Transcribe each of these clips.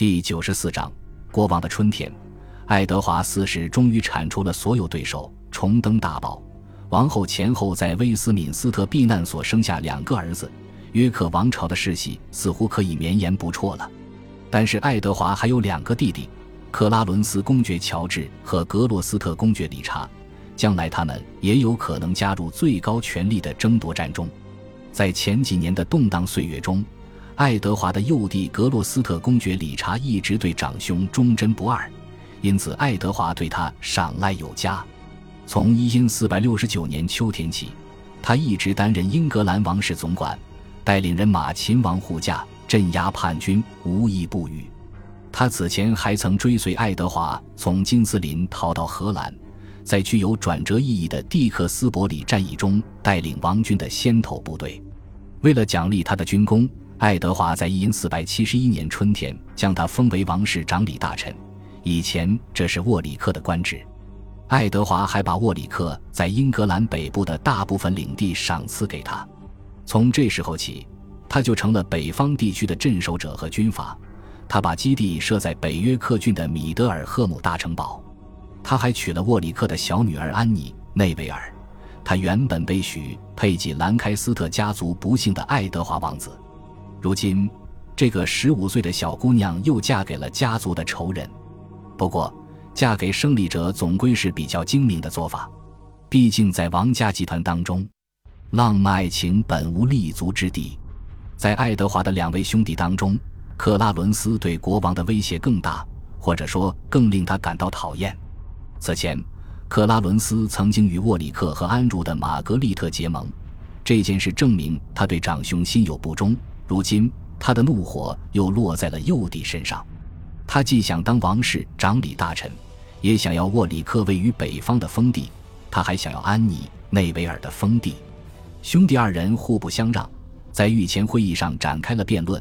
第九十四章，国王的春天。爱德华四世终于铲除了所有对手，重登大宝。王后前后在威斯敏斯特避难所生下两个儿子，约克王朝的世系似乎可以绵延不辍了。但是爱德华还有两个弟弟，克拉伦斯公爵乔治和格洛斯特公爵理查，将来他们也有可能加入最高权力的争夺战中。在前几年的动荡岁月中。爱德华的幼弟格洛斯特公爵理查一直对长兄忠贞不二，因此爱德华对他赏赖有加。从一因四百六十九年秋天起，他一直担任英格兰王室总管，带领人马勤王护驾，镇压叛军，无一不语。他此前还曾追随爱德华从金斯林逃到荷兰，在具有转折意义的蒂克斯伯里战役中带领王军的先头部队。为了奖励他的军功。爱德华在一四百七十一年春天将他封为王室长理大臣，以前这是沃里克的官职。爱德华还把沃里克在英格兰北部的大部分领地赏赐给他。从这时候起，他就成了北方地区的镇守者和军阀。他把基地设在北约克郡的米德尔赫姆大城堡。他还娶了沃里克的小女儿安妮内维尔。他原本被许配给兰开斯特家族不幸的爱德华王子。如今，这个十五岁的小姑娘又嫁给了家族的仇人。不过，嫁给胜利者总归是比较精明的做法。毕竟，在王家集团当中，浪漫爱情本无立足之地。在爱德华的两位兄弟当中，克拉伦斯对国王的威胁更大，或者说更令他感到讨厌。此前，克拉伦斯曾经与沃里克和安茹的玛格丽特结盟，这件事证明他对长兄心有不忠。如今，他的怒火又落在了幼弟身上。他既想当王室长理大臣，也想要沃里克位于北方的封地，他还想要安妮内维尔的封地。兄弟二人互不相让，在御前会议上展开了辩论。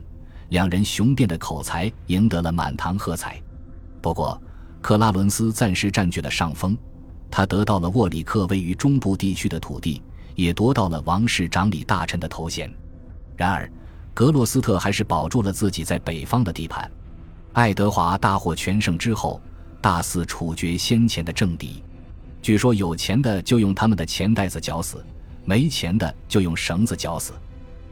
两人雄辩的口才赢得了满堂喝彩。不过，克拉伦斯暂时占据了上风，他得到了沃里克位于中部地区的土地，也夺到了王室长理大臣的头衔。然而，格洛斯特还是保住了自己在北方的地盘。爱德华大获全胜之后，大肆处决先前的政敌。据说有钱的就用他们的钱袋子绞死，没钱的就用绳子绞死。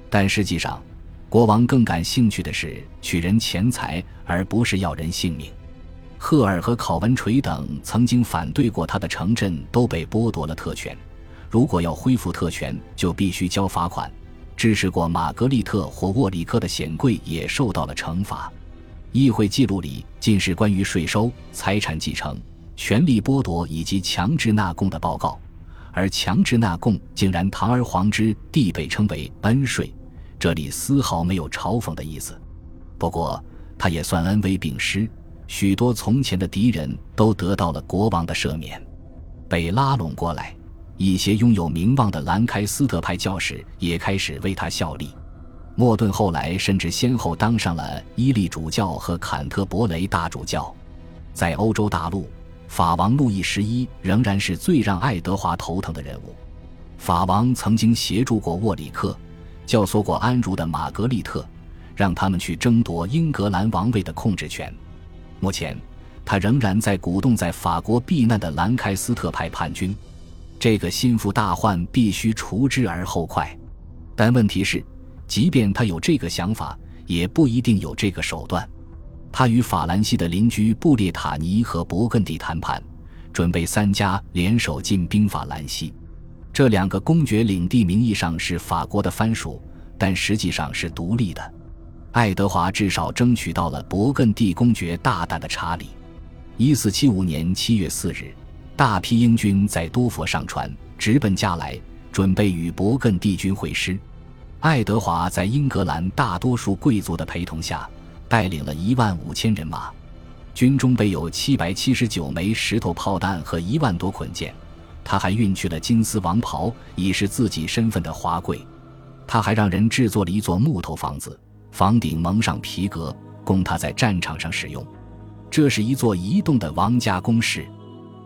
但实际上，国王更感兴趣的是取人钱财，而不是要人性命。赫尔和考文垂等曾经反对过他的城镇都被剥夺了特权。如果要恢复特权，就必须交罚款。支持过玛格丽特或沃里克的显贵也受到了惩罚。议会记录里尽是关于税收、财产继承、权力剥夺以及强制纳贡的报告，而强制纳贡竟然堂而皇之地被称为恩税，这里丝毫没有嘲讽的意思。不过，他也算恩威并施，许多从前的敌人都得到了国王的赦免，被拉拢过来。一些拥有名望的兰开斯特派教士也开始为他效力。莫顿后来甚至先后当上了伊利主教和坎特伯雷大主教。在欧洲大陆，法王路易十一仍然是最让爱德华头疼的人物。法王曾经协助过沃里克，教唆过安茹的玛格丽特，让他们去争夺英格兰王位的控制权。目前，他仍然在鼓动在法国避难的兰开斯特派叛军。这个心腹大患必须除之而后快，但问题是，即便他有这个想法，也不一定有这个手段。他与法兰西的邻居布列塔尼和勃艮第谈判，准备三家联手进兵法兰西。这两个公爵领地名义上是法国的藩属，但实际上是独立的。爱德华至少争取到了勃艮第公爵大胆的查理。一四七五年七月四日。大批英军在多佛上船，直奔加来，准备与勃艮第军会师。爱德华在英格兰大多数贵族的陪同下，带领了一万五千人马，军中备有七百七十九枚石头炮弹和一万多捆箭。他还运去了金丝王袍，以示自己身份的华贵。他还让人制作了一座木头房子，房顶蒙上皮革，供他在战场上使用。这是一座移动的王家宫室。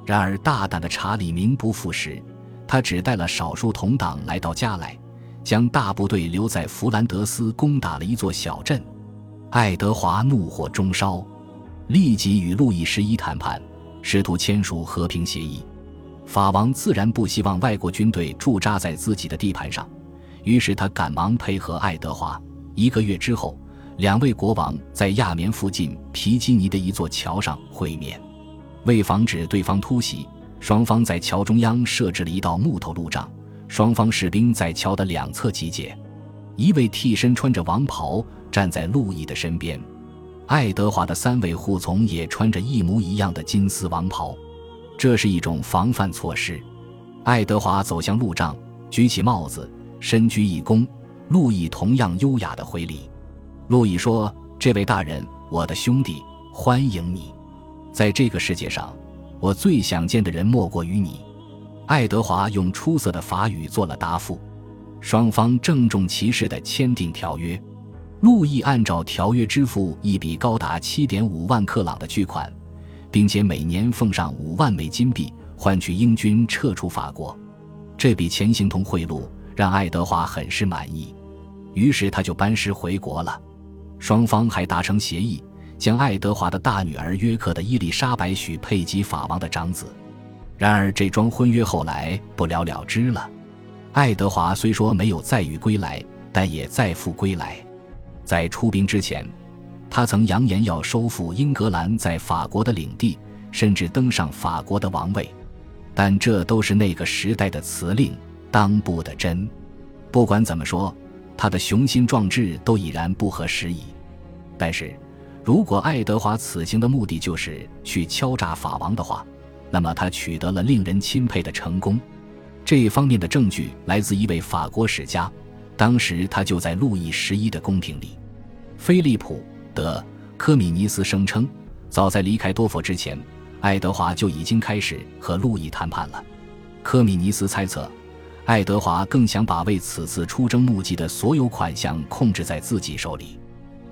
然而，大胆的查理名不副实，他只带了少数同党来到加来，将大部队留在弗兰德斯，攻打了一座小镇。爱德华怒火中烧。立即与路易十一谈判，试图签署和平协议。法王自然不希望外国军队驻扎在自己的地盘上，于是他赶忙配合爱德华。一个月之后，两位国王在亚眠附近皮基尼的一座桥上会面。为防止对方突袭，双方在桥中央设置了一道木头路障，双方士兵在桥的两侧集结。一位替身穿着王袍站在路易的身边，爱德华的三位护从也穿着一模一样的金丝王袍。这是一种防范措施。爱德华走向路障，举起帽子，深鞠一躬。路易同样优雅的回礼。路易说：“这位大人，我的兄弟，欢迎你。在这个世界上，我最想见的人莫过于你。”爱德华用出色的法语做了答复。双方郑重其事地签订条约。路易按照条约支付一笔高达七点五万克朗的巨款。并且每年奉上五万枚金币，换取英军撤出法国。这笔钱形同贿赂，让爱德华很是满意，于是他就班师回国了。双方还达成协议，将爱德华的大女儿约克的伊丽莎白许配给法王的长子。然而，这桩婚约后来不了了之了。爱德华虽说没有载誉归来，但也载富归来。在出兵之前。他曾扬言要收复英格兰在法国的领地，甚至登上法国的王位，但这都是那个时代的辞令，当不得真。不管怎么说，他的雄心壮志都已然不合时宜。但是，如果爱德华此行的目的就是去敲诈法王的话，那么他取得了令人钦佩的成功。这一方面的证据来自一位法国史家，当时他就在路易十一的宫廷里，菲利普。德科米尼斯声称，早在离开多佛之前，爱德华就已经开始和路易谈判了。科米尼斯猜测，爱德华更想把为此次出征募集的所有款项控制在自己手里。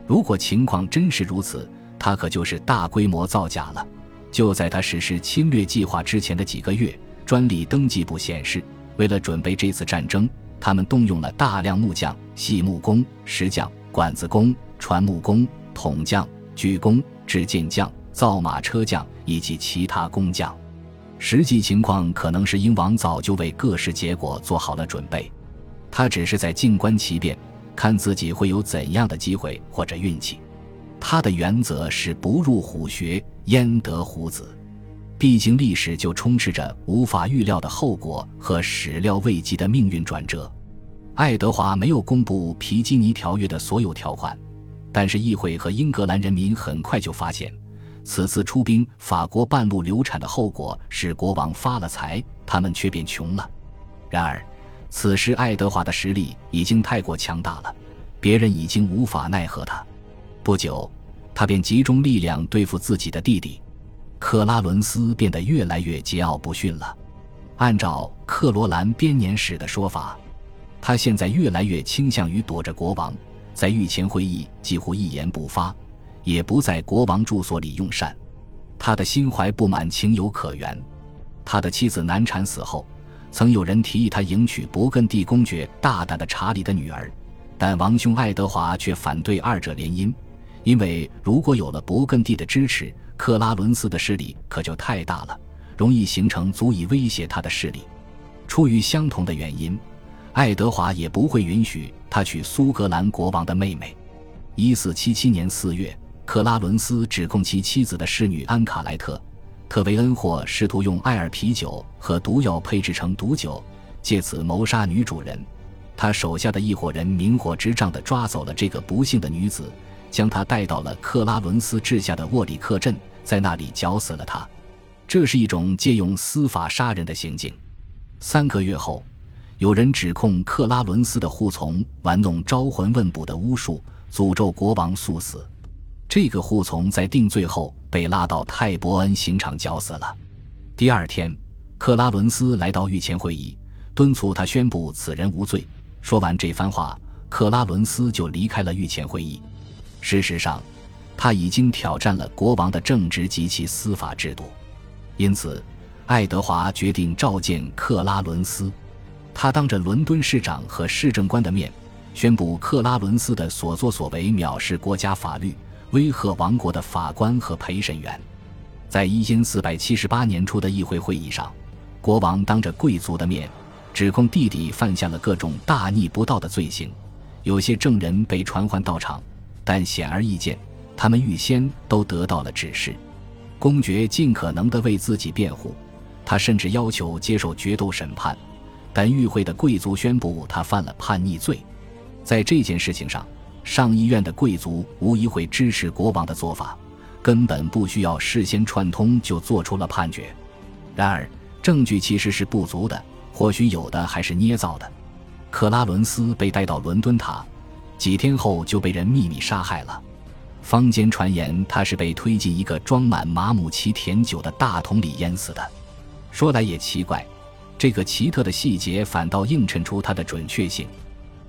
如果情况真是如此，他可就是大规模造假了。就在他实施侵略计划之前的几个月，专利登记簿显示，为了准备这次战争，他们动用了大量木匠、细木工、石匠、管子工、船木工。桶匠、锯工、制剑匠、造马车匠以及其他工匠，实际情况可能是英王早就为各式结果做好了准备，他只是在静观其变，看自己会有怎样的机会或者运气。他的原则是不入虎穴，焉得虎子。毕竟历史就充斥着无法预料的后果和始料未及的命运转折。爱德华没有公布皮基尼条约的所有条款。但是议会和英格兰人民很快就发现，此次出兵法国半路流产的后果是国王发了财，他们却变穷了。然而，此时爱德华的实力已经太过强大了，别人已经无法奈何他。不久，他便集中力量对付自己的弟弟克拉伦斯，变得越来越桀骜不驯了。按照克罗兰编年史的说法，他现在越来越倾向于躲着国王。在御前会议几乎一言不发，也不在国王住所里用膳。他的心怀不满情有可原。他的妻子难产死后，曾有人提议他迎娶勃艮第公爵大胆的查理的女儿，但王兄爱德华却反对二者联姻，因为如果有了勃艮第的支持，克拉伦斯的势力可就太大了，容易形成足以威胁他的势力。出于相同的原因。爱德华也不会允许他娶苏格兰国王的妹妹。一四七七年四月，克拉伦斯指控其妻子的侍女安卡莱特·特维恩霍试图用艾尔啤酒和毒药配制成毒酒，借此谋杀女主人。他手下的一伙人明火执仗地抓走了这个不幸的女子，将她带到了克拉伦斯治下的沃里克镇，在那里绞死了她。这是一种借用司法杀人的行径。三个月后。有人指控克拉伦斯的护从玩弄招魂问卜的巫术，诅咒国王速死。这个护从在定罪后被拉到泰伯恩刑场绞死了。第二天，克拉伦斯来到御前会议，敦促他宣布此人无罪。说完这番话，克拉伦斯就离开了御前会议。事实上，他已经挑战了国王的正直及其司法制度。因此，爱德华决定召见克拉伦斯。他当着伦敦市长和市政官的面，宣布克拉伦斯的所作所为藐视国家法律，威吓王国的法官和陪审员。在一千四百七十八年初的议会会议上，国王当着贵族的面，指控弟弟犯下了各种大逆不道的罪行。有些证人被传唤到场，但显而易见，他们预先都得到了指示。公爵尽可能地为自己辩护，他甚至要求接受决斗审判，但与会的贵族宣布他犯了叛逆罪。在这件事情上，上议院的贵族无疑会支持国王的做法。根本不需要事先串通就做出了判决，然而证据其实是不足的，或许有的还是捏造的。克拉伦斯被带到伦敦塔，几天后就被人秘密杀害了。坊间传言他是被推进一个装满马姆奇甜酒的大桶里淹死的。说来也奇怪，这个奇特的细节反倒映衬出他的准确性。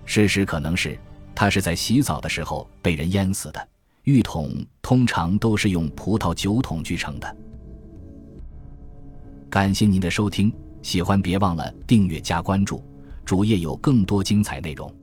事实可能是他是在洗澡的时候被人淹死的。浴桶通常都是用葡萄酒桶制成的。感谢您的收听，喜欢别忘了订阅加关注，主页有更多精彩内容。